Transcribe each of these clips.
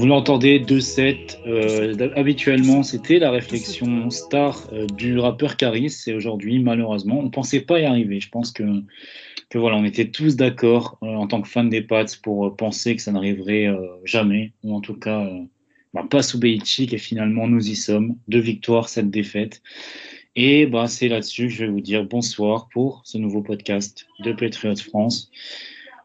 Vous l'entendez, 2-7. Euh, habituellement, c'était la réflexion star euh, du rappeur Caris. Et aujourd'hui, malheureusement, on ne pensait pas y arriver. Je pense que, que voilà, on était tous d'accord euh, en tant que fans des Pats pour penser que ça n'arriverait jamais. Ou en tout cas, bah, pas sous Belichick. Et finalement, nous y sommes. Deux victoires, sept défaites. Et bah, c'est là-dessus que je vais vous dire bonsoir pour ce nouveau podcast de Patriots France.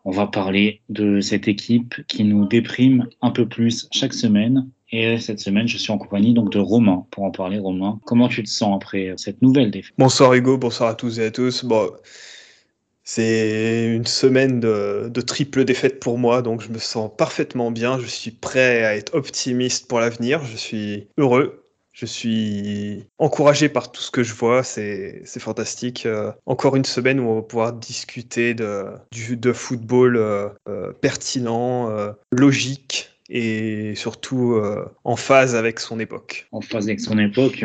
On va parler de cette équipe qui nous déprime un peu plus chaque semaine. Et cette semaine, je suis en compagnie donc de Romain pour en parler. Romain, comment tu te sens après cette nouvelle défaite? Bonsoir Hugo, bonsoir à tous et à tous. Bon, c'est une semaine de, de triple défaite pour moi, donc je me sens parfaitement bien. Je suis prêt à être optimiste pour l'avenir. Je suis heureux. Je suis encouragé par tout ce que je vois, c'est fantastique. Euh, encore une semaine où on va pouvoir discuter de, du, de football euh, euh, pertinent, logique et surtout en phase avec son époque. En phase avec son époque,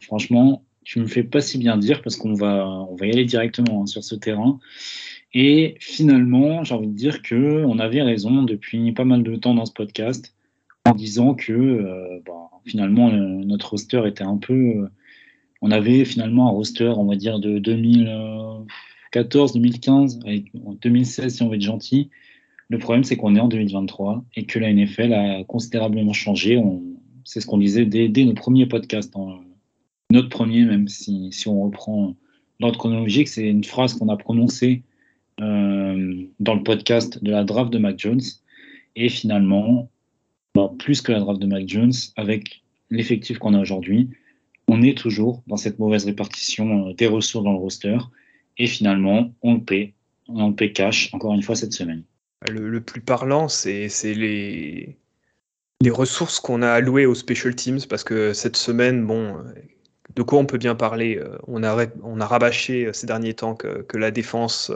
franchement, tu me fais pas si bien dire parce qu'on va, on va y aller directement hein, sur ce terrain. Et finalement, j'ai envie de dire que on avait raison depuis pas mal de temps dans ce podcast en disant que euh, bah, finalement euh, notre roster était un peu, euh, on avait finalement un roster, on va dire de 2014, 2015, et en 2016 si on veut être gentil. Le problème c'est qu'on est en 2023 et que la NFL a considérablement changé. C'est ce qu'on disait dès, nos premiers podcasts, hein. notre premier même si, si on reprend l'ordre chronologique, c'est une phrase qu'on a prononcée dans le podcast de la draft de Mac Jones. Et finalement, plus que la draft de Mac Jones, avec l'effectif qu'on a aujourd'hui, on est toujours dans cette mauvaise répartition euh, des ressources dans le roster. Et finalement, on le paie. On le paie cash, encore une fois, cette semaine. Le, plus parlant, c'est les, ressources qu'on a allouées aux special teams, parce que cette semaine, bon, de quoi on peut bien parler euh, on a, rabâché euh, ces derniers temps que, la défense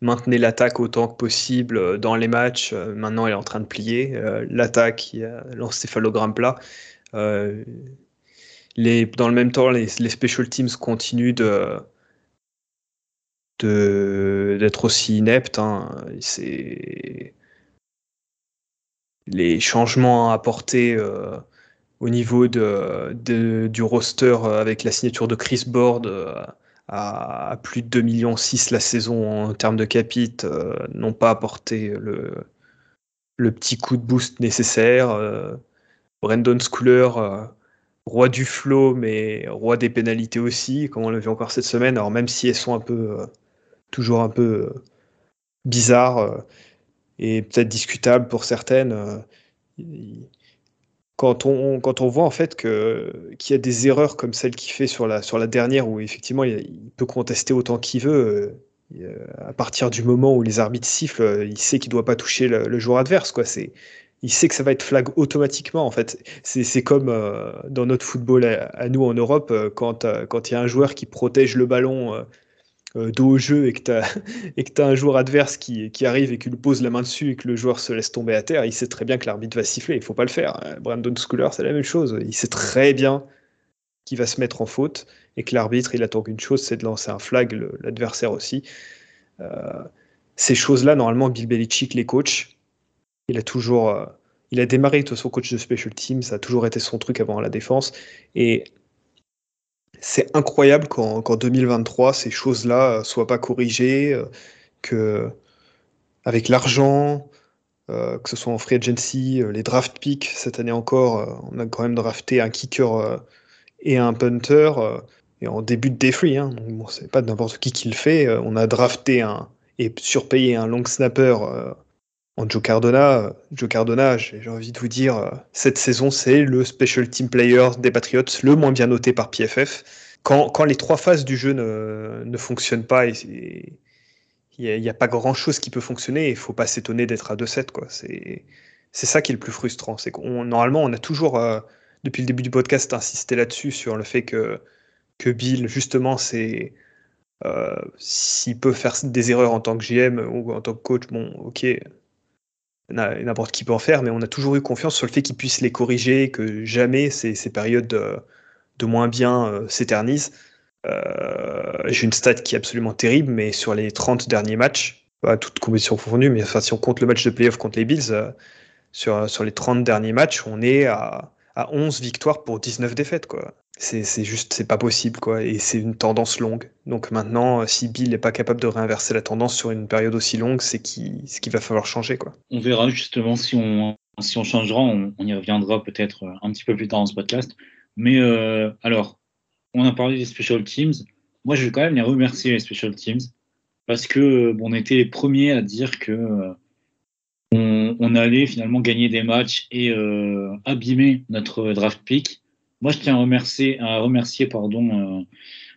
maintenait l'attaque autant que possible euh, dans les matchs. Euh, Maintenant, elle est en train de plier. Euh, L'attaque, il l'encéphalogramme plat. Dans le même temps, les, special teams continuent de d'être aussi ineptes. hein. C'est les changements apportés au niveau de, du roster avec la signature de Chris Board à, plus de 2,6 millions la saison en termes de capit euh, n'ont pas apporté le, le petit coup de boost nécessaire. Euh, Brandon Schooler, euh, roi du flow, mais roi des pénalités aussi, comme on l'a vu encore cette semaine. Alors même si elles sont un peu euh, toujours un peu bizarres et peut-être discutables pour certaines, quand on, quand on voit en fait que qu'il y a des erreurs comme celle qu'il fait sur la, sur la dernière, où effectivement il, peut contester autant qu'il veut, euh, euh, à partir du moment où les arbitres sifflent, euh, il sait qu'il doit pas toucher le, joueur adverse. Quoi. C'est, il sait que ça va être flag automatiquement. En fait, c'est, c'est comme dans notre football à, nous en Europe, quand il y a un joueur qui protège le ballon euh, dos au jeu et que tu as un joueur adverse qui, qui arrive et qui lui pose la main dessus et que le joueur se laisse tomber à terre, il sait très bien que l'arbitre va siffler, il faut pas le faire. Euh, Brandon Schooler, c'est la même chose. Il sait très bien qu'il va se mettre en faute et que l'arbitre, il attend qu'une chose, c'est de lancer un flag, l'adversaire aussi. Euh, ces choses-là, normalement, Bill Belichick les coach. Il a toujours, euh, il a démarré de façon coach de special team, ça a toujours été son truc avant la défense. Et c'est incroyable qu'en qu'en 2023, ces choses-là euh, soient pas corrigées, euh, que avec l'argent, euh, que ce soit en free agency, les draft picks, cette année encore, on a quand même drafté un kicker et un punter, et en début de day free, hein, bon, c'est pas n'importe qui qui le fait, on a drafté un et surpayé un long snapper en Joe Cardona. Cardona, j'ai envie de vous dire, euh, cette saison, c'est le special team player des Patriots, le moins bien noté par PFF. quand, les trois phases du jeu ne, ne fonctionnent pas, il n'y a, pas grand-chose qui peut fonctionner, il ne faut pas s'étonner d'être à 2-7. C'est ça qui est le plus frustrant. C'est normalement, on a toujours, euh, depuis le début du podcast, insisté là-dessus, sur le fait que, que Bill, justement, c'est... Euh, s'il peut faire des erreurs en tant que GM ou en tant que coach, bon, ok, n'importe qui peut en faire, mais on a toujours eu confiance sur le fait qu'il puisse les corriger, que jamais ces, ces périodes de, moins bien euh, s'éternisent. Euh, J'ai une stat qui est absolument terrible, mais sur les 30 derniers matchs, pas toute compétition confondue, mais enfin, si on compte le match de playoff contre les Bills, euh, sur, sur les 30 derniers matchs, on est à, à 11 victoires pour 19 défaites. Quoi c'est juste, c'est pas possible, quoi. Et c'est une tendance longue. Donc maintenant, si Bill n'est pas capable de réinverser la tendance sur une période aussi longue, c'est qu'il va falloir changer, quoi. On verra justement si on, si on changera. On, y reviendra peut-être un petit peu plus tard dans ce podcast. Mais euh, alors, on a parlé des special teams. Moi, je vais quand même les remercier, les special teams, parce que bon, on était les premiers à dire que euh, on, allait finalement gagner des matchs et euh, abîmer notre draft pick. Moi, je tiens à remercier, pardon, euh,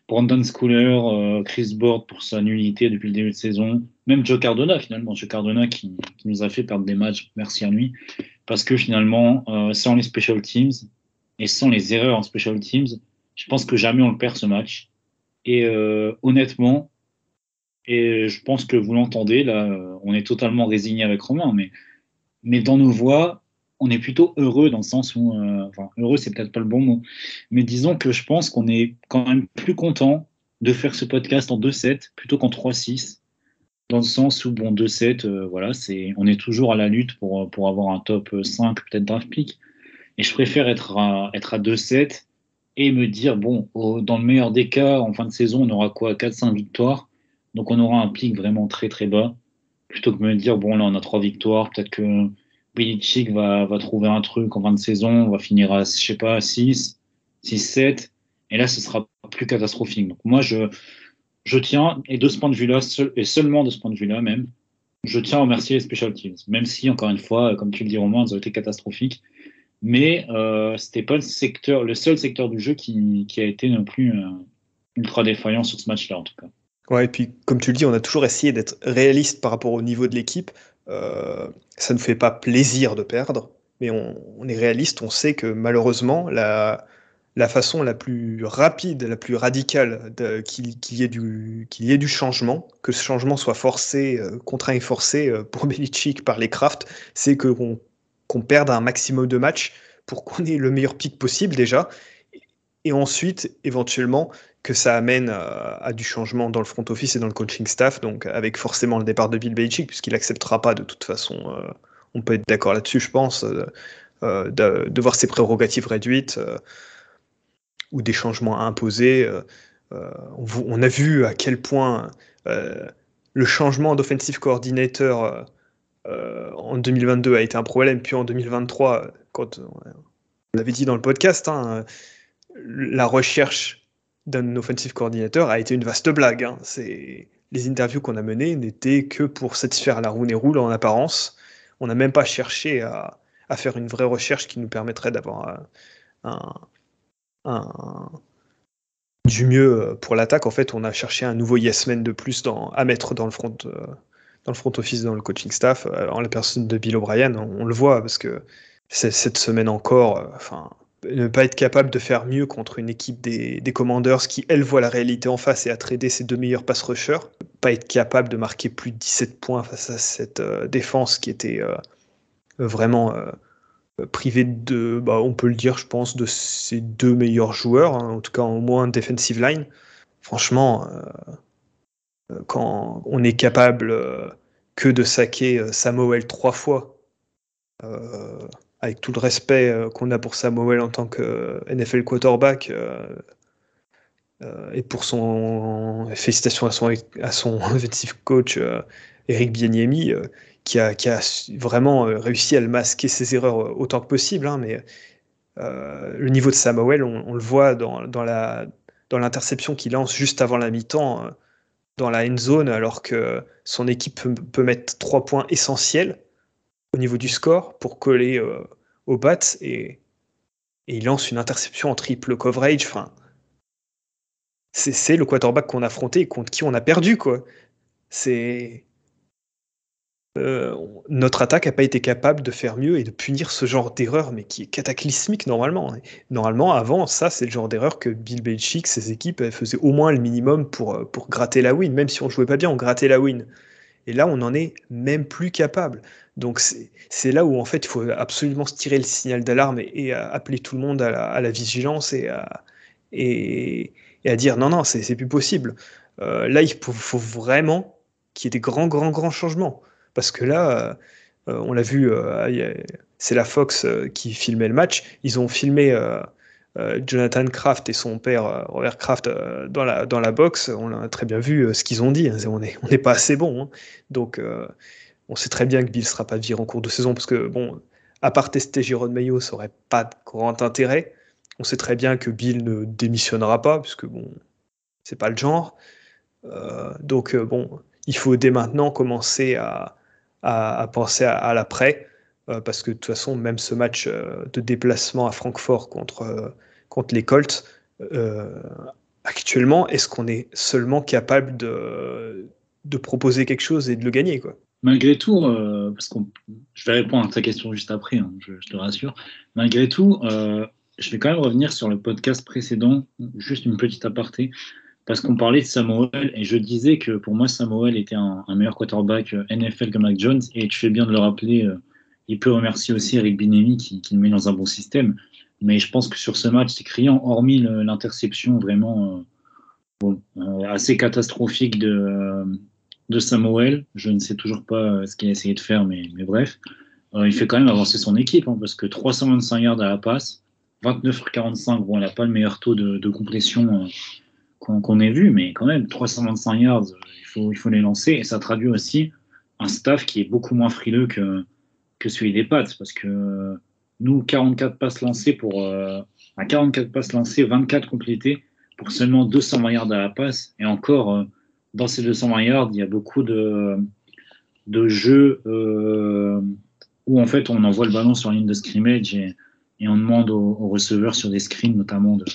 Brandon Schooler, euh, Chris Board pour sa nullité depuis le début de saison, même Joe Cardona finalement, Joe Cardona qui, nous a fait perdre des matchs, merci à lui, parce que finalement, euh, sans les special teams et sans les erreurs en special teams, je pense que jamais on le perd ce match. Et honnêtement, et je pense que vous l'entendez, là, on est totalement résigné avec Romain, mais, mais dans nos voix, on est plutôt heureux dans le sens où, euh, enfin, heureux, c'est peut-être pas le bon mot, mais disons que je pense qu'on est quand même plus content de faire ce podcast en 2-7 plutôt qu'en 3-6, dans le sens où, bon, 2-7, euh, voilà, c'est, on est toujours à la lutte pour, pour avoir un top 5, peut-être draft pick, et je préfère être à, être à 2-7 et me dire, bon, dans le meilleur des cas, en fin de saison, on aura quoi? 4-5 victoires, donc on aura un pic vraiment très très bas, plutôt que de me dire, bon, là, on a 3 victoires, peut-être que Belichick va, va trouver un truc en fin de saison, on va finir à, je sais pas, 6, 6, 7, et là, ce sera plus catastrophique. Donc, moi, je, je tiens, et de ce point de vue-là, et seulement de ce point de vue-là même, je tiens à remercier les special teams, même si, encore une fois, comme tu le dis, Romain, elles ont été catastrophiques. Mais euh, c'était pas le secteur, le seul secteur du jeu qui, qui a été non plus euh, ultra défaillant sur ce match-là, en tout cas. Ouais, et puis, comme tu le dis, on a toujours essayé d'être réaliste par rapport au niveau de l'équipe. Euh, ça ne fait pas plaisir de perdre, mais on, est réaliste, on sait que malheureusement, la, la façon la plus rapide, la plus radicale qu'il y, ait du, y ait du changement, que ce changement soit forcé, euh, contraint et forcé euh, pour Belichick par les Kraft, c'est qu'on qu'on perde un maximum de matchs pour qu'on ait le meilleur pic possible déjà, et ensuite, éventuellement, que ça amène à, du changement dans le front office et dans le coaching staff, donc avec forcément le départ de Bill Belichick, puisqu'il n'acceptera pas de toute façon, euh, on peut être d'accord là-dessus, je pense, euh, euh, de, voir ses prérogatives réduites ou des changements à imposer. On, a vu à quel point le changement d'offensive coordinator en 2022 a été un problème, puis en 2023, quand on l'avait dit dans le podcast, hein, la recherche d'un offensive coordinateur a été une vaste blague. Hein. C'est les interviews qu'on a menées n'étaient que pour satisfaire la roue et roule en apparence. On n'a même pas cherché à, faire une vraie recherche qui nous permettrait d'avoir un, du mieux pour l'attaque. En fait, on a cherché un nouveau yes man de plus à mettre dans le front. Euh, dans le front office, dans le coaching staff, euh, en la personne de Bill O'Brien, on, le voit parce que cette semaine encore, euh, enfin, ne pas être capable de faire mieux contre une équipe des, Commanders qui, elle, voit la réalité en face et a tradé ses deux meilleurs pass rushers. Pas être capable de marquer plus de 17 points face à cette euh, défense qui était euh, vraiment euh, privée de, bah, on peut le dire, je pense, de ses deux meilleurs joueurs, hein, en tout cas au moins defensive line. Franchement, quand on est capable que de saquer Samuel trois fois, avec tout le respect euh, qu'on a pour Samuel en tant que euh, NFL quarterback, euh, et pour son félicitations à son à son coach Eric Bieniemi qui a, qui a vraiment réussi à le masquer ses erreurs autant que possible hein, mais le niveau de Samuel on, le voit dans, dans la dans l'interception qu'il lance juste avant la mi-temps dans la end zone alors que son équipe peut mettre trois points essentiels au niveau du score pour coller euh, au bat et, il lance une interception en triple coverage. Enfin, c'est le quarterback qu'on a affronté et contre qui on a perdu, quoi. C'est. Euh, notre attaque n'a pas été capable de faire mieux et de punir ce genre d'erreur, mais qui est cataclysmique normalement. Normalement, avant, ça, c'est le genre d'erreur que Bill Belichick, ses équipes, faisaient au moins le minimum pour, euh, pour gratter la win. Même si on jouait pas bien, on grattait la win. Et là, on n'en est même plus capable. Donc c'est là où en fait il faut absolument se tirer le signal d'alarme et, appeler tout le monde à la, vigilance et à, dire non, non, c'est plus possible. Euh, là, il faut, vraiment qu'il y ait des grands, grands, grands changements. Parce que là, euh, on l'a vu, euh, c'est la Fox qui filmait le match. Ils ont filmé Jonathan Kraft et son père Robert Kraft dans, la, dans la box. On a très bien vu ce qu'ils ont dit. On n'est on pas assez bon. Hein. Donc, on sait très bien que Bill ne sera pas viré en cours de saison parce que, bon, à part tester Jérôme Maillot, ça n'aurait pas de grand intérêt. On sait très bien que Bill ne démissionnera pas, puisque bon, c'est pas le genre. Euh, donc euh, bon, il faut dès maintenant commencer à, penser à, l'après, euh, parce que de toute façon, même ce match de déplacement à Francfort contre, contre les Colts, actuellement, est-ce qu'on est seulement capable de, de proposer quelque chose et de le gagner quoi? Malgré tout, euh, parce je vais répondre à ta question juste après, hein, je, te rassure. Malgré tout, euh, je vais quand même revenir sur le podcast précédent, juste une petite aparté, parce qu'on parlait de Samuel et je disais que pour moi Samuel était un, meilleur quarterback euh, NFL que Mac Jones et tu fais bien de le rappeler. il peut remercier aussi Eric Binemi qui, le met dans un bon système. Mais je pense que sur ce match, c'est criant, hormis l'interception vraiment assez catastrophique de de Samuel. Je ne sais toujours pas euh, ce qu'il a essayé de faire, mais, mais bref. Euh, il fait quand même avancer son équipe, hein, parce que 325 yards à la passe, 29 45, bon, elle n'a pas le meilleur taux de, complétion euh, qu'on ait vu, mais quand même, 325 yards, il faut, il faut les lancer, et ça traduit aussi un staff qui est beaucoup moins frileux que, que celui des Pats, parce que nous, 44 passes lancées pour, à 44 passes lancées, 24 complétées, pour seulement 220 yards à la passe, et encore, dans ces 220 yards, il y a beaucoup de, de jeux euh, où en fait on envoie le ballon sur la ligne de scrimmage et, on demande aux, receveurs sur des screens notamment de,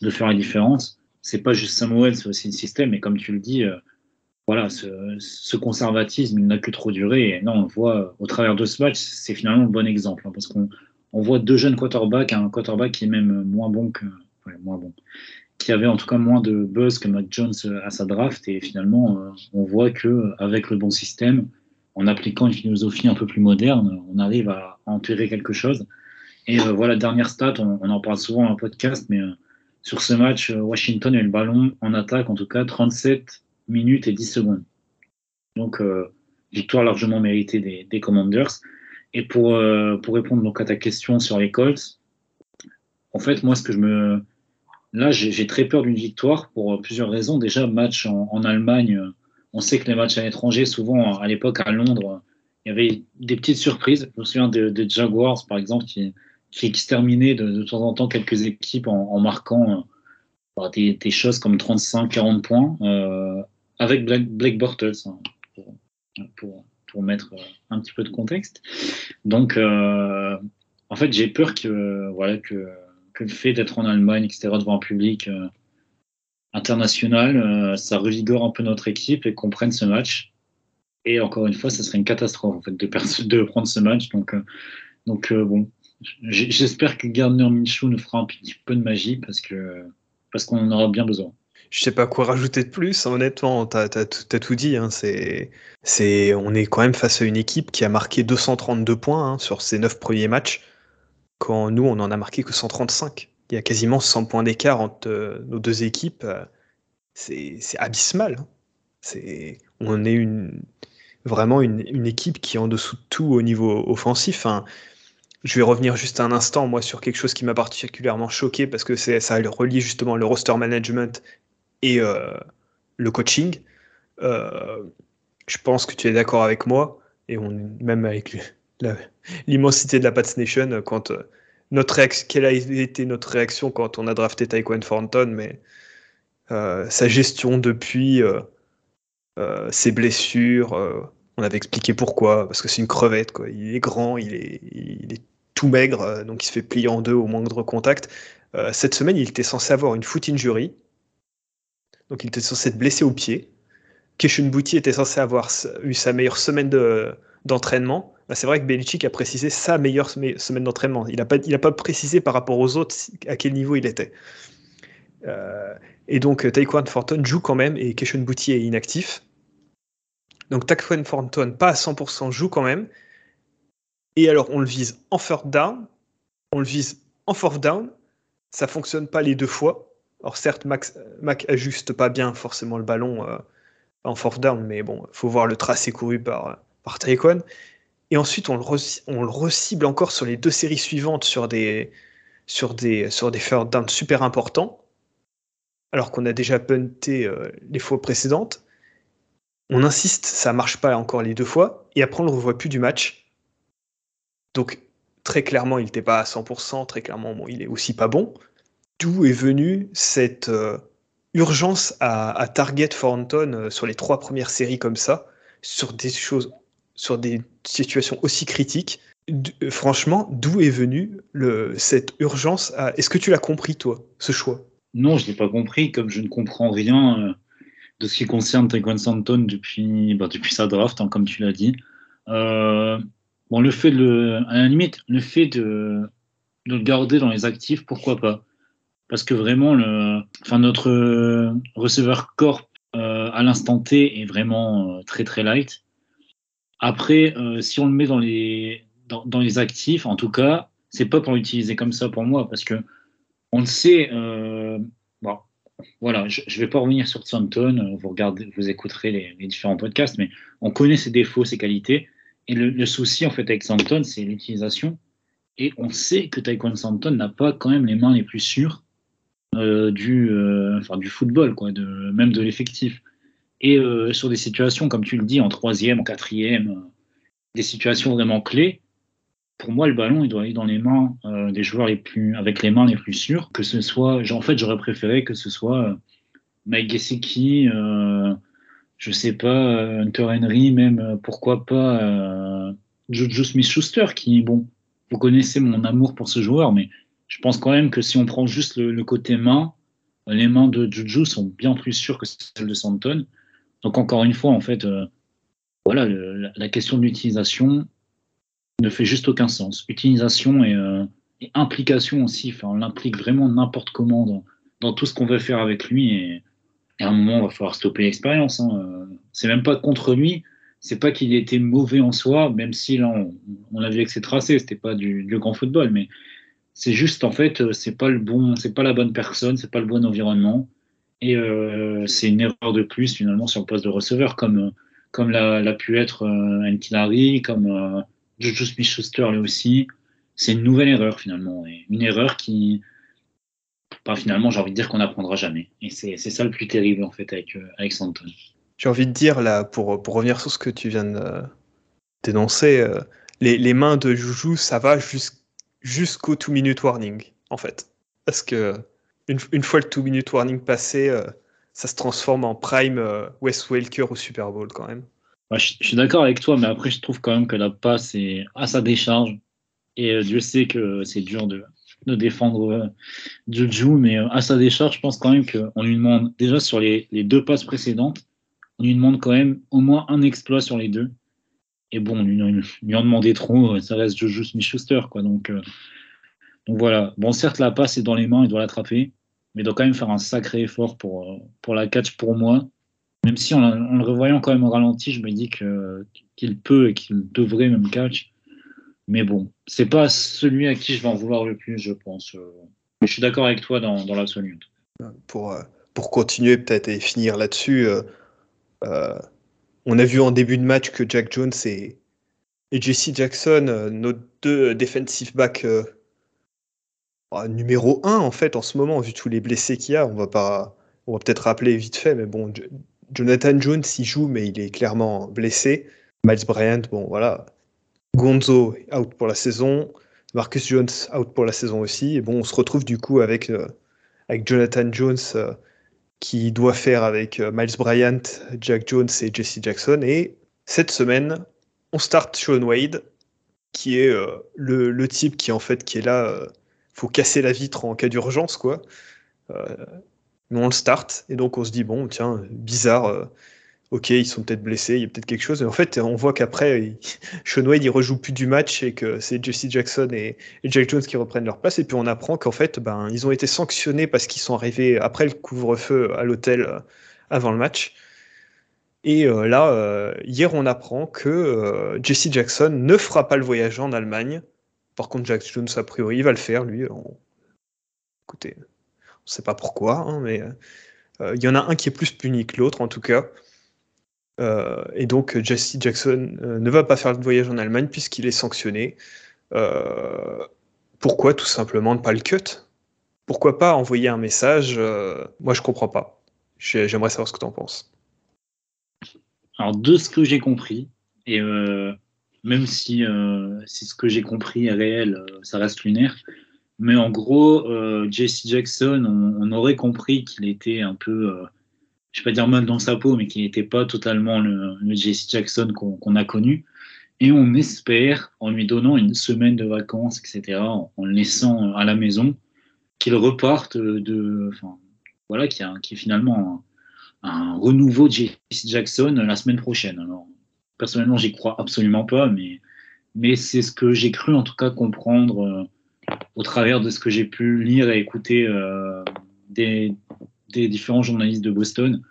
de faire la différence. C'est pas juste Samuel, c'est aussi le système. Et comme tu le dis, euh, voilà, ce, conservatisme, il n'a que trop duré. Et non, on le voit au travers de ce match, c'est finalement le bon exemple hein, parce qu'on on voit deux jeunes quarterbacks, un quarterback qui est même moins bon que moins bon, qui avait en tout cas moins de buzz que Matt Jones à sa draft. Et finalement, euh, on voit que avec le bon système, en appliquant une philosophie un peu plus moderne, on arrive à enterrer quelque chose. Et euh, voilà, dernière stat, on, en parle souvent dans le podcast, mais euh, sur ce match, Washington a eu le ballon en attaque, en tout cas 37 minutes et 10 secondes. Donc, victoire largement méritée des, des Commanders. Et pour, pour répondre donc à ta question sur les Colts, en fait, moi, ce que je me, Là, j'ai très peur d'une victoire pour plusieurs raisons. Déjà, match en, Allemagne, on sait que les matchs à l'étranger, souvent à l'époque à Londres, il y avait des petites surprises. Je me souviens des Jaguars, par exemple, qui, qui exterminaient de, temps en temps quelques équipes en, marquant euh, des, choses comme 35-40 points euh, avec Blake, Bortles, hein, pour, pour, mettre euh, un petit peu de contexte. Donc, en fait, j'ai peur que, voilà, que que le fait d'être en Allemagne, etc., devant un public euh, international, euh, ça revigore un peu notre équipe et qu'on prenne ce match. Et encore une fois, ça serait une catastrophe en fait, de, prendre ce match. Donc, euh, donc bon, j'espère que Gardner Minshew nous fera un petit peu de magie parce que parce qu'on en aura bien besoin. Je sais pas quoi rajouter de plus, honnêtement, tu as, tout dit. Hein. C'est, on est quand même face à une équipe qui a marqué 232 points hein, sur ses 9 premiers matchs quand nous, on en a marqué que 135. Il y a quasiment 100 points d'écart entre euh, nos deux équipes. Euh, c'est abysmal. Hein. On est vraiment une, équipe qui est en dessous de tout au niveau offensif. Hein. Je vais revenir juste un instant, moi, sur quelque chose qui m'a particulièrement choqué parce que ça relie justement le roster management et euh, le coaching. je pense que tu es d'accord avec moi, et on, même avec l'immensité de la Pats Nation euh, quand euh, notre quelle a été notre réaction quand on a drafté Taekwon Thornton, mais euh, sa gestion depuis, ses blessures, on avait expliqué pourquoi, parce que c'est une crevette, quoi. il est grand, il est, il est tout maigre, donc il se fait plier en deux au moindre contact. cette semaine, il était censé avoir une foot injury. donc il était censé être blessé au pied. Keshun Bouti était censé avoir eu sa meilleure semaine d'entraînement. Bah, c'est vrai que Belichick a précisé sa meilleure semaine d'entraînement. Il n'a pas, précisé par rapport aux autres à quel niveau il était. Euh, et donc Taekwon Thornton joue quand même et Keshun Bouti est inactif. Donc Taekwon Thornton, pas à 100%, joue quand même. Et alors on le vise en third down, on le vise en fourth down. Ça fonctionne pas les deux fois. Alors certes, Max, Mac ajuste pas bien forcément le ballon euh, en fourth down, mais bon, faut voir le tracé couru par, par Taekwon. Et ensuite, on le, on le encore sur les deux séries suivantes sur des, sur des, sur des third super importants, alors qu'on a déjà punté euh, les fois précédentes. On insiste, ça marche pas encore les deux fois, et après on le revoit plus du match. Donc très clairement, il n'était pas à 100%, très clairement, il est aussi pas bon. D'où est venue cette euh, urgence à, target Thornton euh, sur les trois premières séries comme ça, sur des choses, sur des situations aussi critiques. Euh, franchement, d'où est venue cette urgence. Est-ce que tu l'as compris, toi, ce choix? Non, je ne l'ai pas compris, comme je ne comprends rien de ce qui concerne Taekwon Thornton depuis, bah, depuis sa draft, hein, comme tu l'as dit. bon, le fait de, à la limite, le fait de, le garder dans les actifs, pourquoi pas? Parce que vraiment, le, enfin, notre euh, receveur corp euh, à l'instant T est vraiment euh, très très light. Après, si on le met dans les, dans, les actifs, en tout cas, c'est pas pour l'utiliser comme ça pour moi, parce que on le sait. bon, voilà, je ne vais pas revenir sur Thornton. Vous regardez, vous écouterez les, différents podcasts, mais on connaît ses défauts, ses qualités. Et le, souci en fait avec Thornton, c'est l'utilisation. Et on sait que Taekwondo Thornton n'a pas quand même les mains les plus sûres euh, du, euh, du football, quoi, même de l'effectif. Et euh, sur des situations, comme tu le dis, en troisième, en quatrième, des situations vraiment clés, pour moi, le ballon, il doit aller dans les mains des joueurs les plus, avec les mains les plus sûres. Que ce soit, en fait, j'aurais préféré que ce soit Mike Gesicki, je sais pas, Hunter Henry, même, pourquoi pas Juju Smith-Schuster, qui, bon, vous connaissez mon amour pour ce joueur, mais je pense quand même que si on prend juste le, côté main, les mains de Juju sont bien plus sûres que celles de Santon. Donc encore une fois, en fait, euh, voilà, la, question de l'utilisation ne fait juste aucun sens. Utilisation et, euh, implication aussi, enfin, on l'implique vraiment n'importe comment dans, tout ce qu'on veut faire avec lui. Et, à un moment, il va falloir stopper l'expérience. Hein. Euh, c'est même pas contre lui, c'est pas qu'il était mauvais en soi, même si là, on, l'a vu avec ses tracés, c'était pas du, du, grand football, mais c'est juste en fait, c'est pas le bon, c'est pas la bonne personne, c'est pas le bon environnement, et euh, c'est une erreur de plus finalement sur le poste de receveur, comme comme l'a, pu être euh, comme euh, Smith-Schuster lui aussi. C'est une nouvelle erreur finalement, et une erreur qui, bah, finalement, j'ai envie de dire qu'on n'apprendra jamais. Et c'est, ça le plus terrible en fait avec avec Santon. J'ai envie de dire là, pour pour revenir sur ce que tu viens de dénoncer, les, les mains de Juju, ça va jusqu'au two-minute warning, en fait. Parce que une, fois le two-minute warning passé, euh, ça se transforme en prime euh, Wes Welker au Super Bowl quand même. je, suis d'accord avec toi, mais après, je trouve quand même que la passe est à sa décharge. Et euh, Dieu sait que c'est dur de, de défendre Juju, mais à sa décharge, je pense quand même qu'on lui demande, déjà sur les, les, deux passes précédentes, on lui demande quand même au moins un exploit sur les deux. Et bon, lui, lui en demander trop, ça reste Juju Smith-Schuster. Donc, euh, donc voilà. Bon, certes, la passe est dans les mains, il doit l'attraper, mais il doit quand même faire un sacré effort pour, euh, la catch pour moi. Même si en, le revoyant quand même au ralenti, je me dis qu'il peut et qu'il devrait même catch. Mais bon, c'est pas celui à qui je vais en vouloir le plus, je pense. Mais je suis d'accord avec toi dans, dans l'absolu. Pour, euh, pour continuer peut-être et finir là-dessus, on a vu en début de match que Jack Jones et, Jesse Jackson, euh, nos deux defensive backs euh, bah, numéro 1 en fait en ce moment, vu tous les blessés qu'il y a, on va pas, on va peut-être rappeler vite fait, mais bon, Jonathan Jones il joue, mais il est clairement blessé. Miles Bryant, bon voilà, Gonzo out pour la saison, Marcus Jones out pour la saison aussi, et bon, on se retrouve du coup avec euh, avec Jonathan Jones qui doit faire avec euh, Miles Bryant, Jack Jones et Jesse Jackson. Et cette semaine, on start Sean Wade, qui est euh, le, type qui en fait qui est là. Euh, faut casser la vitre en cas d'urgence, quoi. Mais on le start, et donc on se dit, bon, tiens, bizarre, ok, ils sont peut-être blessés, il y a peut-être quelque chose. Mais en fait, on voit qu'après, Wade, il rejoue plus du match et que c'est Jesse Jackson et, Jack Jones qui reprennent leur place. Et puis on apprend qu'en fait, ben, ils ont été sanctionnés parce qu'ils sont arrivés après le couvre-feu à l'hôtel euh, avant le match. Et euh, là, euh, hier, on apprend que Jesse Jackson ne fera pas le voyage en Allemagne. Par contre, Jack Jones, a priori, il va le faire, lui. Écoutez, on ne sait pas pourquoi, hein, mais il y en a un qui est plus puni que l'autre, en tout cas. Euh, et donc Jesse Jackson euh, ne va pas faire le voyage en Allemagne puisqu'il est sanctionné. Euh, pourquoi tout simplement ne pas le cut? Pourquoi pas envoyer un message Moi je comprends pas. J'aimerais savoir ce que tu en penses. Alors de ce que j'ai compris, et même si, si ce que j'ai compris est réel, ça reste lunaire, mais en gros, Jesse Jackson, on, aurait compris qu'il était un peu je vais pas dire mal dans sa peau, mais qui n'était pas totalement le, Jesse Jackson qu'on a connu. Et on espère, en lui donnant une semaine de vacances, etc., en, le laissant à la maison, qu'il reparte de, enfin, voilà, qui est finalement un, renouveau de Jesse Jackson la semaine prochaine. Alors, personnellement, j'y crois absolument pas, mais, mais c'est ce que j'ai cru en tout cas comprendre euh, au travers de ce que j'ai pu lire et écouter euh, des, des différents journalistes de Boston.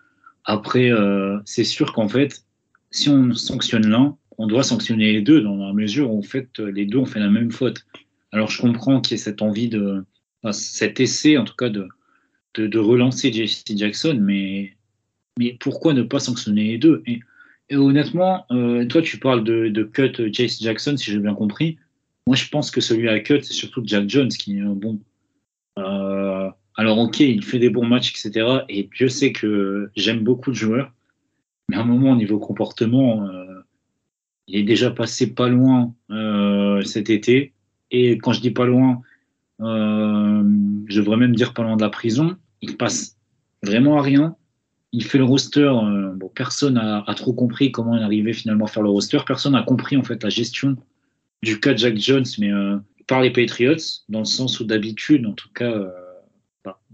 Après, euh, c'est sûr qu'en fait, si on sanctionne l'un, on doit sanctionner les deux dans la mesure où en fait, les deux ont fait la même faute. Alors je comprends qu'il y ait cette envie de, cet essai en tout cas de, de, relancer Jesse Jackson, mais, mais pourquoi ne pas sanctionner les deux? Honnêtement, euh, toi tu parles de, de cut Jesse Jackson, si j'ai bien compris. Moi je pense que celui à cut, c'est surtout Jack Jones qui est bon. Euh, alors, ok, il fait des bons matchs, etc. Et Dieu sait que j'aime beaucoup de joueurs. Mais à un moment, au niveau comportement, euh, il est déjà passé pas loin euh, cet été. Et quand je dis pas loin, euh, je devrais même dire pas loin de la prison. Il passe vraiment à rien. Il fait le roster. bon, personne a, trop compris comment il arrivait finalement à faire le roster. Personne n'a compris en fait la gestion du cas Jack Jones, mais par les Patriots, dans le sens où d'habitude, en tout cas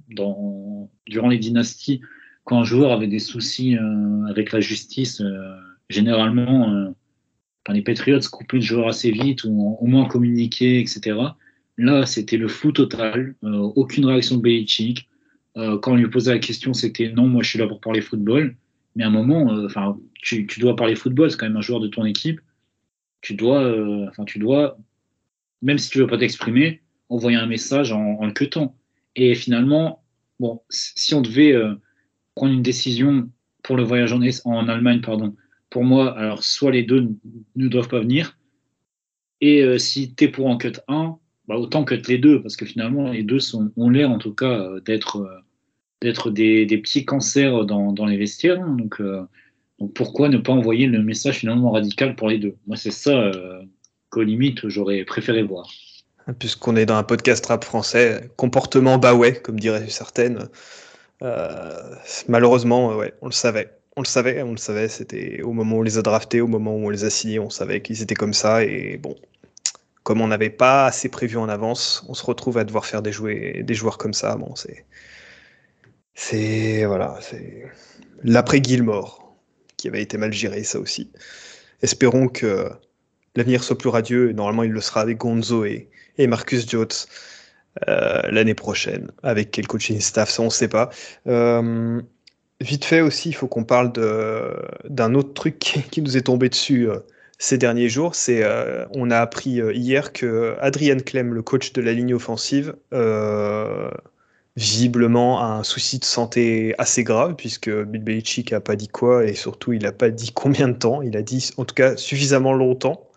dans, durant les dynasties, quand un joueur avait des soucis euh, avec la justice, euh, généralement, euh, les Patriots coupaient le joueur assez vite ou au moins communiquaient, etc. Là, c'était le flou total, aucune réaction de Belichick. Quand on lui posait la question, c'était non, moi je suis là pour parler football. Mais à un moment, enfin, tu, dois parler football, c'est quand même un joueur de ton équipe. Tu dois, enfin, tu dois, même si tu veux pas t'exprimer, envoyer un message en, en le cutant. Et finalement, bon, si on devait euh, prendre une décision pour le voyage en, Allemagne, pardon, pour moi, alors soit les deux ne doivent pas venir, et euh, si tu es pour en cut 1, bah, autant cut les deux, parce que finalement, les deux ont l'air en tout cas euh, d'être d'être des, petits cancers dans, les vestiaires. Hein. donc, donc, pourquoi ne pas envoyer le message finalement radical pour les deux? Moi, c'est ça qu'au limite, j'aurais préféré voir puisqu'on est dans un podcast rap français, comportement bah ouais, comme diraient certaines. Euh, malheureusement, ouais, on le savait. On le savait, on le savait, c'était au moment où on les a draftés, au moment où on les a signés, on savait qu'ils étaient comme ça. Et bon, comme on n'avait pas assez prévu en avance, on se retrouve à devoir faire des, jouets, des joueurs comme ça. Bon, c'est. C'est. Voilà, c'est. L'après Gilmore, qui avait été mal géré, ça aussi. Espérons que l'avenir soit plus radieux, et normalement il le sera avec Gonzo et, et Marcus Jones euh, l'année prochaine, avec quel coaching staff, ça on ne sait pas. Euh, vite fait aussi, il faut qu'on parle d'un autre truc qui, nous est tombé dessus euh, ces derniers jours. C'est on a appris hier que Adrian Clem, le coach de la ligne offensive, visiblement a un souci de santé assez grave, puisque Bill Belichick n'a pas dit quoi, et surtout il n'a pas dit combien de temps. Il a dit en tout cas suffisamment longtemps.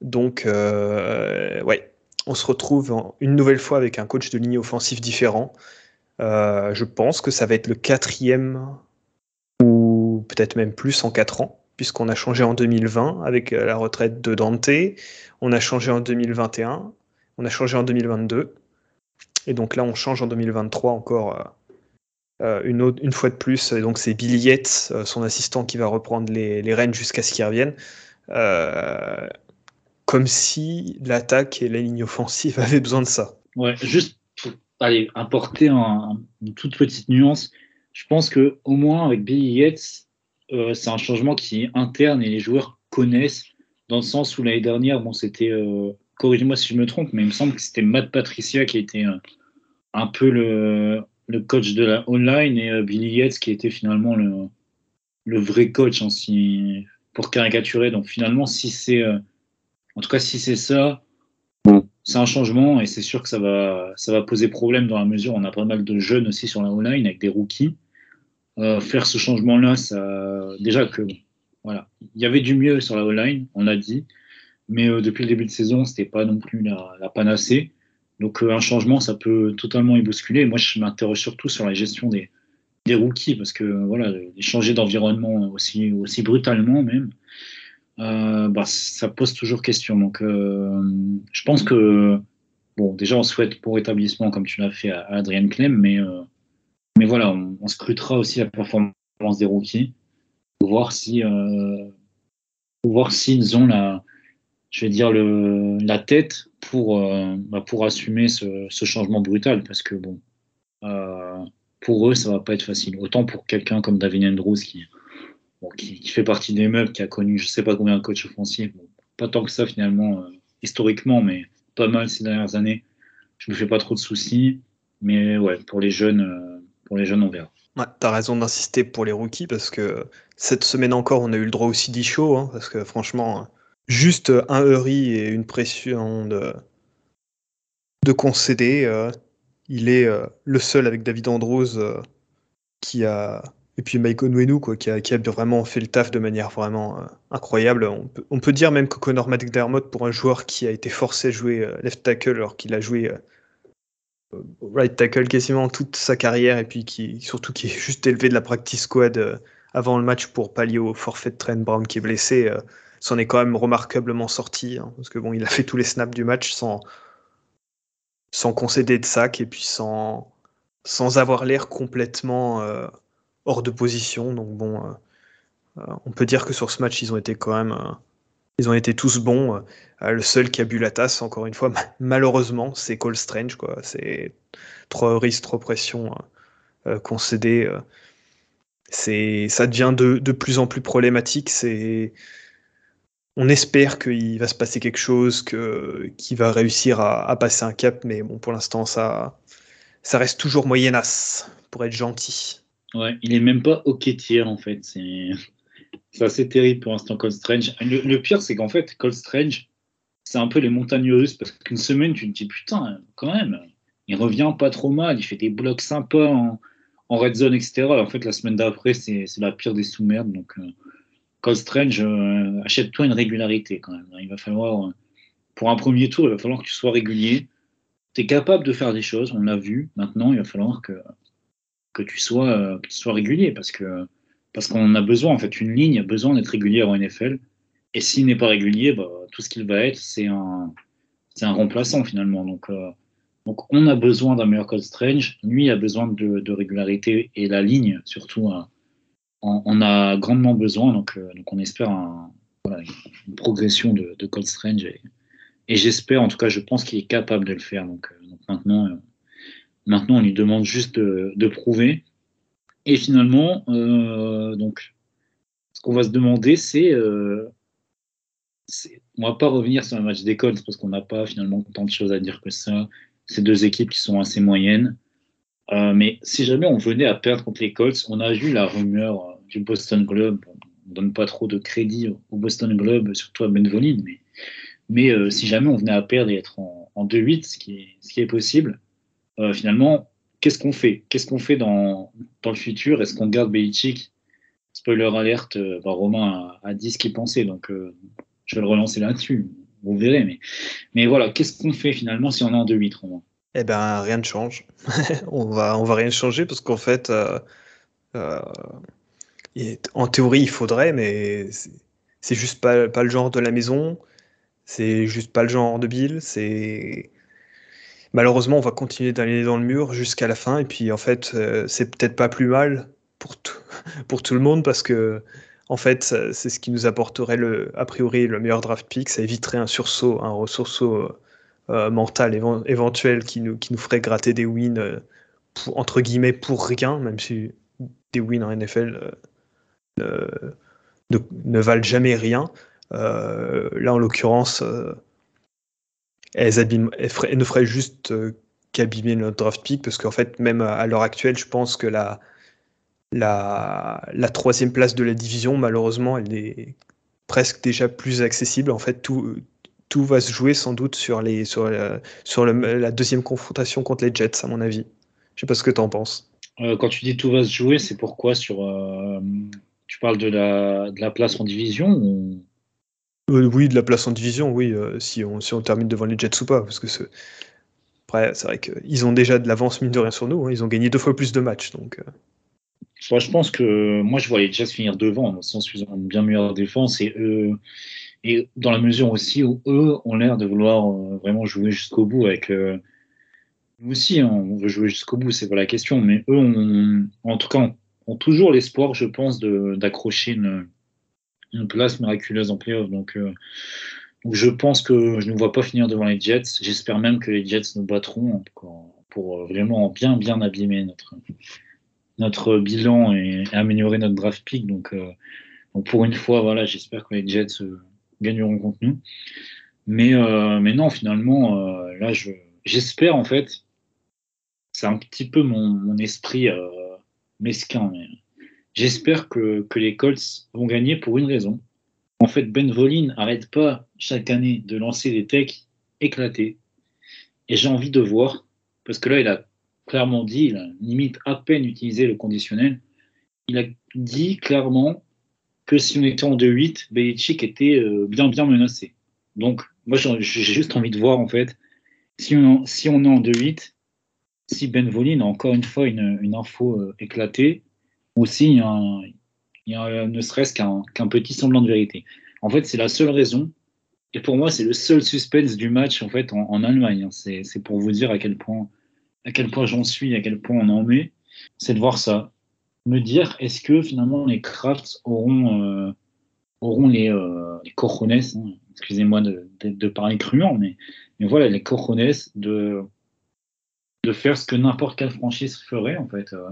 Donc, ouais, on se retrouve une nouvelle fois avec un coach de ligne offensive différent. Euh, je pense que ça va être le quatrième ou peut-être même plus en quatre ans, puisqu'on a changé en 2020 avec euh, la retraite de Dante, on a changé en 2021, on a changé en 2022, et donc là on change en 2023 encore euh, une, une, fois de plus. Et donc c'est Billy Yates, son assistant, qui va reprendre les, rênes jusqu'à ce qu'il revienne comme si l'attaque et la ligne offensive avaient besoin de ça. Ouais, juste allez, apporter une toute petite nuance. Je pense que au moins avec Billy Yates, euh, c'est un changement qui est interne et les joueurs connaissent, dans le sens où l'année dernière, bon, c'était, euh, corrigez-moi si je me trompe, mais il me semble que c'était Matt Patricia qui était euh, un peu le, le, coach de la online et Billy Yates qui était finalement le, le vrai coach, hein, si, pour caricaturer. Donc finalement, si c'est, en tout cas, si c'est ça, c'est un changement et c'est sûr que ça va, ça va poser problème dans la mesure où on a pas mal de jeunes aussi sur la online avec des rookies. Euh, faire ce changement-là, ça, déjà que voilà, il y avait du mieux sur la online, on l'a dit, mais euh, depuis le début de saison, c'était pas non plus la, panacée. Donc euh, un changement, ça peut totalement y bousculer. Moi, je m'interroge surtout sur la gestion des, des rookies parce que voilà, changer d'environnement aussi, aussi brutalement même, euh, bah, ça pose toujours question. Donc, euh, je pense que, bon, déjà, on souhaite pour établissement, comme tu l'as fait à, Adrien Clem, mais, mais voilà, on, scrutera aussi la performance des rookies pour voir si, pour voir s'ils ont la, je vais dire, le, la tête pour, bah, pour assumer ce, changement brutal, parce que, bon, pour eux, ça va pas être facile. Autant pour quelqu'un comme David Andrews qui qui, fait partie des meubles, qui a connu je sais pas combien de coachs offensifs. pas tant que ça finalement, euh, historiquement, mais pas mal ces dernières années. Je me fais pas trop de soucis. Mais ouais, pour les jeunes, euh, pour les jeunes on verra. Ouais, tu as raison d'insister pour les rookies parce que cette semaine encore, on a eu le droit aussi show. Hein, parce que franchement, juste un Hurry et une pression de, de concéder, euh, il est le seul avec David Andrews qui a et puis Mike Onwenu, quoi, qui a, qui a, vraiment fait le taf de manière vraiment euh, incroyable. On peut, on peut, dire même que Connor McDermott, pour un joueur qui a été forcé à jouer euh, left tackle alors qu'il a joué euh, right tackle quasiment toute sa carrière, et puis qui surtout qui est juste élevé de la practice squad avant le match pour pallier au forfait de Trent Brown qui est blessé, s'en est quand même remarquablement sorti, hein, parce que bon, il a fait tous les snaps du match sans, sans concéder de sac, et puis sans, sans avoir l'air complètement hors de position. Donc bon, euh, euh, on peut dire que sur ce match, ils ont été quand même, euh, ils ont été tous bons. le seul qui a bu la tasse, encore une fois, malheureusement, c'est Cole Strange. C'est trop risque, trop pression concédée. c'est, ça devient de, de, plus en plus problématique. On espère qu'il va se passer quelque chose, que, qu'il va réussir à, passer un cap, mais bon, pour l'instant, ça, ça reste toujours moyenasse, pour être gentil. Ouais, il est même pas OK tiers en fait. Assez terrible pour l'instant, Cold Strange. Le, pire, c'est qu'en fait, Cold Strange, c'est un peu les montagnes russes parce qu'une semaine, tu te dis putain, quand même, il revient pas trop mal, il fait des blocs sympas en, red zone, etc. En fait, la semaine d'après, c'est la pire des sous-merdes. Donc, euh, Cold Strange, euh, achète-toi une régularité quand même. Il va falloir, pour un premier tour, il va falloir que tu sois régulier. Tu es capable de faire des choses, on l'a vu. Maintenant, il va falloir que que tu sois, euh, que tu sois régulier parce que parce qu'on a besoin en fait une ligne a besoin d'être régulière en NFL et s'il n'est pas régulier bah, tout ce qu'il va être c'est un remplaçant finalement. Donc euh, donc on a besoin d'un meilleur code strange. Lui a besoin de, régularité et la ligne surtout euh, on, a grandement besoin. Donc donc on espère une progression de, de code strange. Et, j'espère en tout cas je pense qu'il est capable de le faire. Donc, maintenant Maintenant, on lui demande juste de, prouver. Et finalement, euh, donc, ce qu'on va se demander, c'est, euh, on va pas revenir sur le match d'école parce qu'on n'a pas finalement tant de choses à dire que ça. Ces deux équipes qui sont assez moyennes. Euh, mais si jamais on venait à perdre contre les Colts, on a vu la rumeur du Boston Globe. On ne donne pas trop de crédit au Boston Globe, surtout à Benvolin, mais, mais si jamais on venait à perdre et être en, en 2-8, ce, qui est, possible, euh, finalement, qu'est-ce qu'on fait? Qu'est-ce qu'on fait dans, dans le futur? Est-ce qu'on garde Belichick? Spoiler alerte, euh, bah, Romain a, dit ce qu'il pensait, donc euh, je vais le relancer là-dessus. Vous verrez, mais, voilà, qu'est-ce qu'on fait finalement si on est en 2-8, Romain? Eh ben, rien ne change. on va, on va rien changer parce qu'en fait, en théorie, il faudrait, mais c'est juste pas, pas le genre de la maison. C'est juste pas le genre de Bill. C'est malheureusement, on va continuer d'aller dans le mur jusqu'à la fin. Et puis, en fait, euh, c'est peut-être pas plus mal pour tout, pour tout le monde parce que, en fait, c'est ce qui nous apporterait, a priori, le meilleur draft pick. Ça éviterait un sursaut, un sursaut mental éventuel qui nous, qui nous ferait gratter des wins, entre guillemets, pour rien, même si des wins en NFL ne, valent jamais rien. là, en l'occurrence, elles, ne feraient juste qu'abîmer notre draft pick, parce qu'en fait, même à l'heure actuelle, je pense que la, troisième place de la division, malheureusement, elle est presque déjà plus accessible. En fait, tout, va se jouer sans doute sur, sur, la, deuxième confrontation contre les Jets, à mon avis. Je sais pas ce que tu en penses. Euh, quand tu dis tout va se jouer, c'est pourquoi sur, euh, Tu parles de la, place en division. Euh, oui, de la place en division, oui, si, on, si termine devant les Jets ou pas. Parce que après, c'est vrai qu'ils ont déjà de l'avance, mine de rien, sur nous. Hein. ils ont gagné deux fois plus de matchs. Donc, je pense que moi, je vois les Jets finir devant, dans le sens où ils ont une bien meilleure défense et eux, et dans la mesure aussi où eux ont l'air de vouloir euh, vraiment jouer jusqu'au bout avec. Euh, nous aussi, hein, on veut jouer jusqu'au bout, c'est pas la question, mais eux, ont, en tout cas, ont toujours l'espoir, je pense, d'accrocher une, une, place miraculeuse en playoff. Donc, euh, donc, je pense que je ne vois pas finir devant les Jets. J'espère même que les Jets nous battront pour, pour vraiment bien, bien abîmer notre, notre bilan et, améliorer notre draft pick. Donc, euh, pour une fois, voilà, j'espère que les Jets euh, gagneront contre nous. Mais, euh, mais non, finalement, là, j'espère en fait, c'est un petit peu mon, esprit mesquin, j'espère que, les Colts vont gagner pour une raison. En fait, Ben Volin n'arrête pas chaque année de lancer des techs éclatés. Et j'ai envie de voir, parce que là, il a clairement dit, il a limite à peine utilisé le conditionnel, il a dit clairement que si on était en 2-8, Belichick était euh, bien bien menacé. Donc moi j'ai juste envie de voir en fait si on, si on est en 2-8, si Ben Volin a encore une fois une, info euh, éclatée, ou s'il y a, ne serait-ce qu'un petit semblant de vérité. En fait, c'est la seule raison. Et pour moi, c'est le seul suspense du match en fait en, Allemagne. Hein. C'est pour vous dire à quel point point j'en suis, à quel point on en met, c'est de voir ça. Me dire, est-ce que finalement les Crafts auront, euh, auront les, euh, hein, excusez-moi de, de, parler cruant, mais, mais voilà, les cojones de, de faire ce que n'importe quelle franchise ferait, en fait. Euh,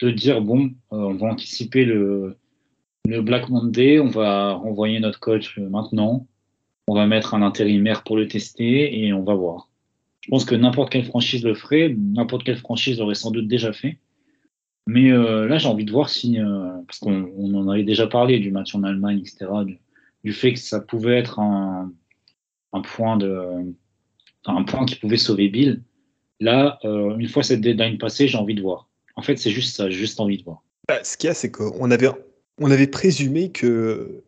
de dire, bon, euh, on va anticiper le, le Black Monday, on va renvoyer notre coach maintenant, on va mettre un intérimaire pour le tester et on va voir. Je pense que n'importe quelle franchise le ferait, n'importe quelle franchise l'aurait sans doute déjà fait. Mais euh, là, j'ai envie de voir si, euh, parce qu'on en avait déjà parlé du match en Allemagne, etc., du, fait que ça pouvait être un, point de, un point qui pouvait sauver Bill. Là, euh, une fois cette deadline passée, j'ai envie de voir. En fait, c'est juste ça, juste envie de voir. Bah, ce qu'il y a, c'est qu'on avait, on avait présumé que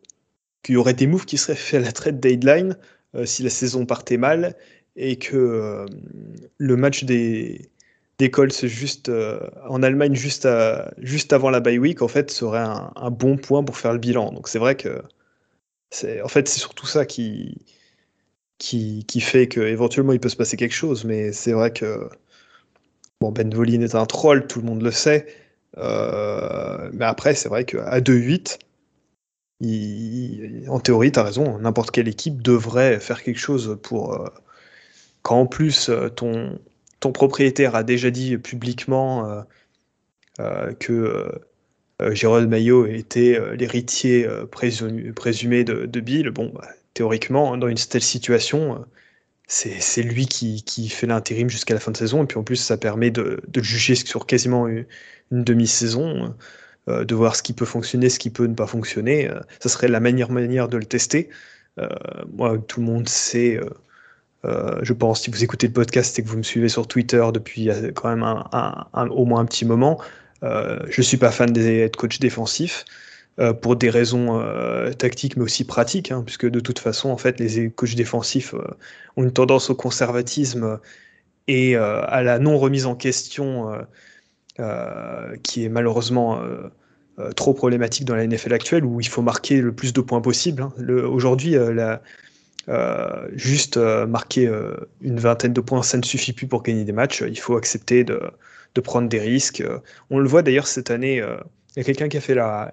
qu'il y aurait des moves qui seraient faits à la trade deadline si la saison partait mal et que euh, le match des, des Colts juste euh, en Allemagne juste, juste avant la bye week en fait serait un, bon point pour faire le bilan. Donc c'est vrai que c'est en fait surtout ça qui qui, qui fait qu'éventuellement il peut se passer quelque chose, mais c'est vrai que bon Ben Volin est un troll, tout le monde le sait. Euh, mais après c'est vrai qu'à 2-8 en théorie, tu as raison, n'importe quelle équipe devrait faire quelque chose pour, quand en plus euh, ton, propriétaire a déjà dit publiquement euh, euh, que Gérald Maillot était l'héritier présumé de, Bill, bon, bah, théoriquement, dans une telle situation, c'est lui qui, fait l'intérim jusqu'à la fin de saison. Et puis en plus, ça permet de, de juger sur quasiment une, demi-saison, de voir ce qui peut fonctionner, ce qui peut ne pas fonctionner. ça serait la meilleure manière de le tester. moi, tout le monde sait euh, je pense, si vous écoutez le podcast et que vous me suivez sur Twitter depuis euh, quand même au moins un petit moment, euh, je ne suis pas fan des head coach défensifs pour des raisons tactiques mais aussi pratiques, hein, puisque de toute façon, en fait, les coachs défensifs ont une tendance au conservatisme et à la non remise en question qui est malheureusement trop problématique dans la NFL actuelle où il faut marquer le plus de points possible. Hein. Aujourd'hui, euh, juste euh, marquer euh, une vingtaine de points, ça ne suffit plus pour gagner des matchs. Il faut accepter de, prendre des risques. On le voit d'ailleurs cette année, il y a quelqu'un qui a fait la,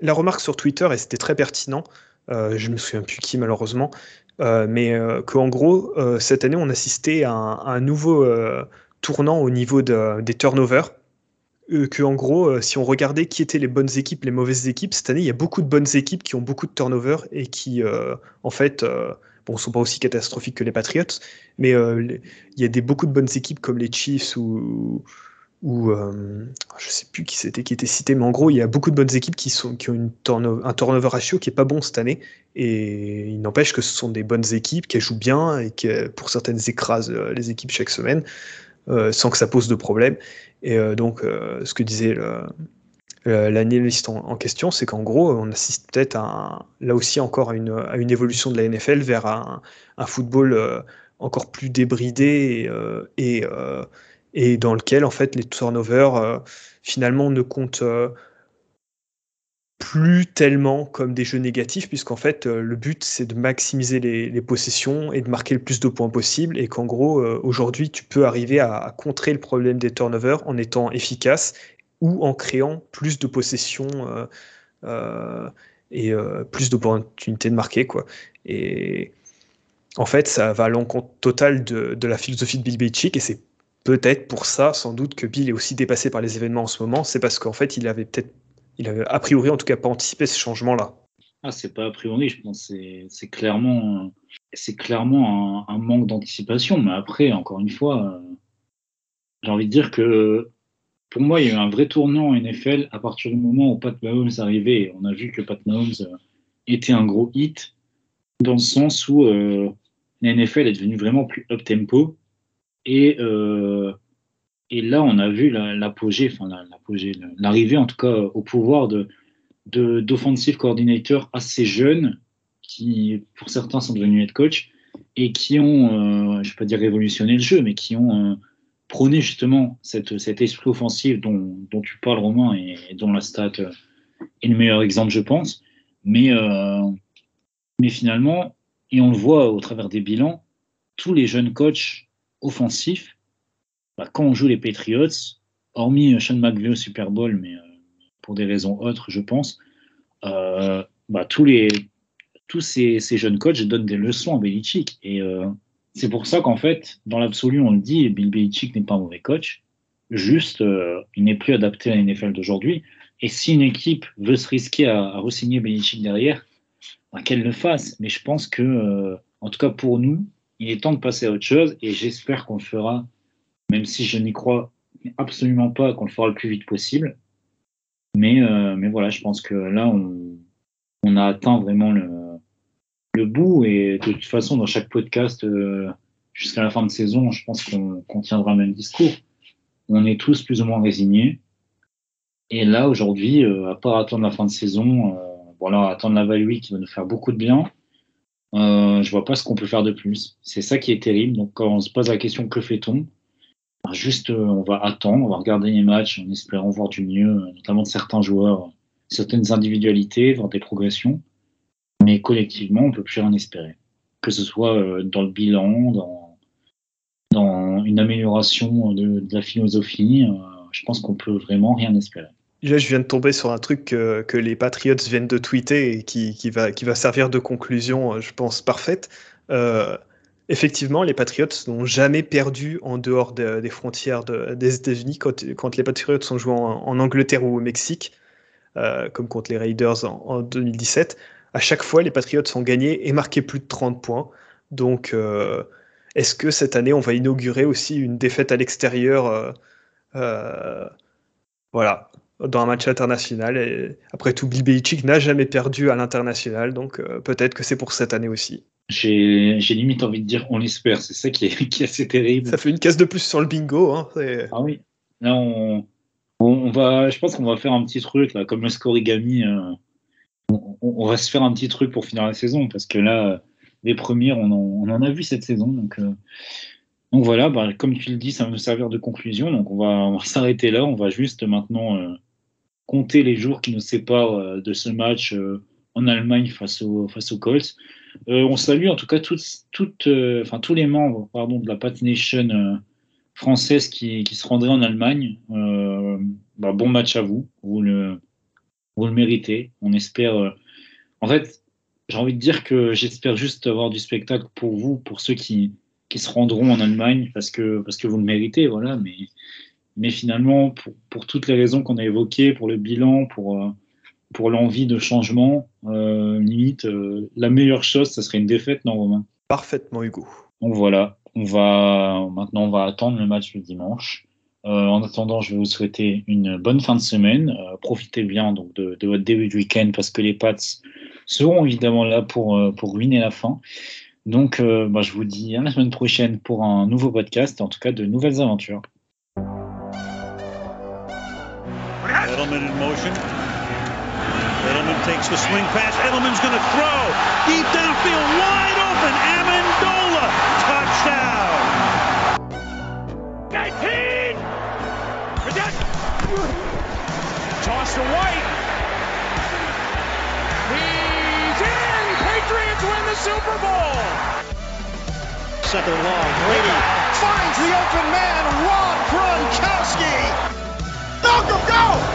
la remarque sur Twitter et c'était très pertinent. je me souviens plus qui malheureusement, mais qu'en gros, cette année, on assistait à un, nouveau tournant au niveau des turnovers. que en gros, si on regardait qui étaient les bonnes équipes, les mauvaises équipes, cette année, il y a beaucoup de bonnes équipes qui ont beaucoup de turnovers et qui, en fait, bon, sont pas aussi catastrophiques que les Patriots, mais il y a des, beaucoup de bonnes équipes comme les Chiefs ou euh, je sais plus qui c'était qui était cité, mais en gros, il y a beaucoup de bonnes équipes qui, sont, qui ont une un turnover ratio qui est pas bon cette année. Et il n'empêche que ce sont des bonnes équipes qui jouent bien et qui, pour certaines, écrasent euh, les équipes chaque semaine euh, sans que ça pose de problème. Et donc, ce que disait l'analyste en, question, c'est qu'en gros, on assiste peut-être là aussi encore à une, évolution de la NFL vers un, football encore plus débridé et et dans lequel en fait les turnovers euh, finalement ne comptent euh, plus tellement comme des jeux négatifs, puisqu'en fait euh, le but c'est de maximiser les, possessions et de marquer le plus de points possible, et qu'en gros aujourd'hui tu peux arriver à, contrer le problème des turnovers en étant efficace ou en créant plus de possessions et plus d'opportunités de marquer quoi. Et en fait ça va à l'encontre total de, de, la philosophie de Bill Belichick et c'est peut-être pour ça, sans doute, que Bill est aussi dépassé par les événements en ce moment. C'est parce qu'en fait, il avait peut-être, il avait a priori en tout cas pas anticipé ce changement-là. Ah, c'est pas a priori, je pense. C'est clairement, c'est clairement un, manque d'anticipation. Mais après, encore une fois, j'ai envie de dire que pour moi, il y a eu un vrai tournant en NFL à partir du moment où Pat Mahomes arrivé. On a vu que Pat Mahomes était un gros hit dans le sens où euh, la NFL est devenue vraiment plus up tempo et, euh, et là, on a vu l'apogée, enfin l'arrivée en tout cas au pouvoir de d'offensive coordinator assez jeunes qui, pour certains, sont devenus head coach et qui ont, euh, je ne vais pas dire révolutionné le jeu, mais qui ont euh, prôné justement cette, cet esprit offensif dont, dont, tu parles, Romain, et, dont la stat est le meilleur exemple, je pense. Mais, mais finalement, et on le voit au travers des bilans, tous les jeunes coachs offensif, bah, quand on joue les Patriots, hormis Sean McVay au Super Bowl, mais euh, pour des raisons autres, je pense, euh, bah, tous, les, tous ces, jeunes coachs donnent des leçons à Belichick. Et euh, c'est pour ça qu'en fait, dans l'absolu, on le dit, Bill Belichick n'est pas un mauvais coach. Juste, il n'est plus adapté à la NFL d'aujourd'hui. Et si une équipe veut se risquer à, à re-signer Belichick derrière, bah, qu'elle le fasse. Mais je pense que, en tout cas pour nous, il est temps de passer à autre chose et j'espère qu'on le fera, même si je n'y crois absolument pas qu'on le fera le plus vite possible. Mais, euh, voilà, je pense que là, on, on a atteint vraiment le, bout et de toute façon, dans chaque podcast, euh, jusqu'à la fin de saison, je pense qu'on tiendra le même discours. On est tous plus ou moins résignés. Et là, aujourd'hui, euh, à part attendre la fin de saison, voilà, attendre la Value qui va nous faire beaucoup de bien, euh, je vois pas ce qu'on peut faire de plus. C'est ça qui est terrible. Donc, quand on se pose la question que fait-on? Bah, Juste, euh, on va attendre, on va regarder les matchs en espérant voir du mieux, notamment de certains joueurs, certaines individualités, voir des progressions. Mais collectivement, on peut plus rien espérer. Que ce soit euh, dans le bilan, dans, dans une amélioration de, la philosophie, euh, je pense qu'on peut vraiment rien espérer. Là, je viens de tomber sur un truc que, les Patriots viennent de tweeter et qui, va, servir de conclusion, je pense, parfaite. Euh, effectivement, les Patriots n'ont jamais perdu en dehors des frontières des États-Unis quand, les Patriots sont joués en, Angleterre ou au Mexique, euh, comme contre les Raiders en, 2017. À chaque fois, les Patriots ont gagné et marqué plus de 30 points. Donc, euh, est-ce que cette année, on va inaugurer aussi une défaite à l'extérieur Voilà, dans un match international. Et après tout, Bill n'a jamais perdu à l'international, donc euh, peut-être que c'est pour cette année aussi. J'ai limite envie de dire on l'espère, c'est ça qui est, qui est, assez terrible. Ça fait une case de plus sur le bingo. Hein, ah oui, là on, on, va, je pense qu'on va faire un petit truc, là, comme le scorigami, euh, on, on, va se faire un petit truc pour finir la saison, parce que là, les premières, on en, on en a vu cette saison, donc... Euh, donc voilà, bah, comme tu le dis, ça va nous servir de conclusion. Donc on va, s'arrêter là. On va juste maintenant compter les jours qui nous séparent euh, de ce match euh, en Allemagne face, au, face aux Colts. Euh, on salue en tout cas toutes, tous les membres pardon, de la Pat Nation française qui, qui, se rendraient en Allemagne. Bah, bon match à vous, vous le, vous le méritez. On espère. en fait, j'ai envie de dire que j'espère juste avoir du spectacle pour vous, pour ceux qui, qui se rendront en Allemagne, parce que, parce que vous le méritez, voilà. Mais, mais finalement, pour, pour toutes les raisons qu'on a évoquées, pour le bilan, pour, euh, pour l'envie de changement, euh, limite, euh, la meilleure chose, ça serait une défaite, non, Romain? Parfaitement, Hugo. Donc voilà, on va, maintenant, on va attendre le match du dimanche. Euh, en attendant, je vais vous souhaiter une bonne fin de semaine. Profitez bien donc de, de, votre début de week-end parce que les Pats seront évidemment là pour, pour ruiner la fin. Donc, euh, bah, je vous dis à la semaine prochaine pour un nouveau podcast, en tout cas de nouvelles aventures. Edelman in motion. Edelman takes the swing pass. Edelman's going to throw deep downfield, wide open. Amendola, touchdown. 19! Toss to White. Super Bowl. Second long, Brady finds the open man, Rob Gronkowski. Malcolm, go!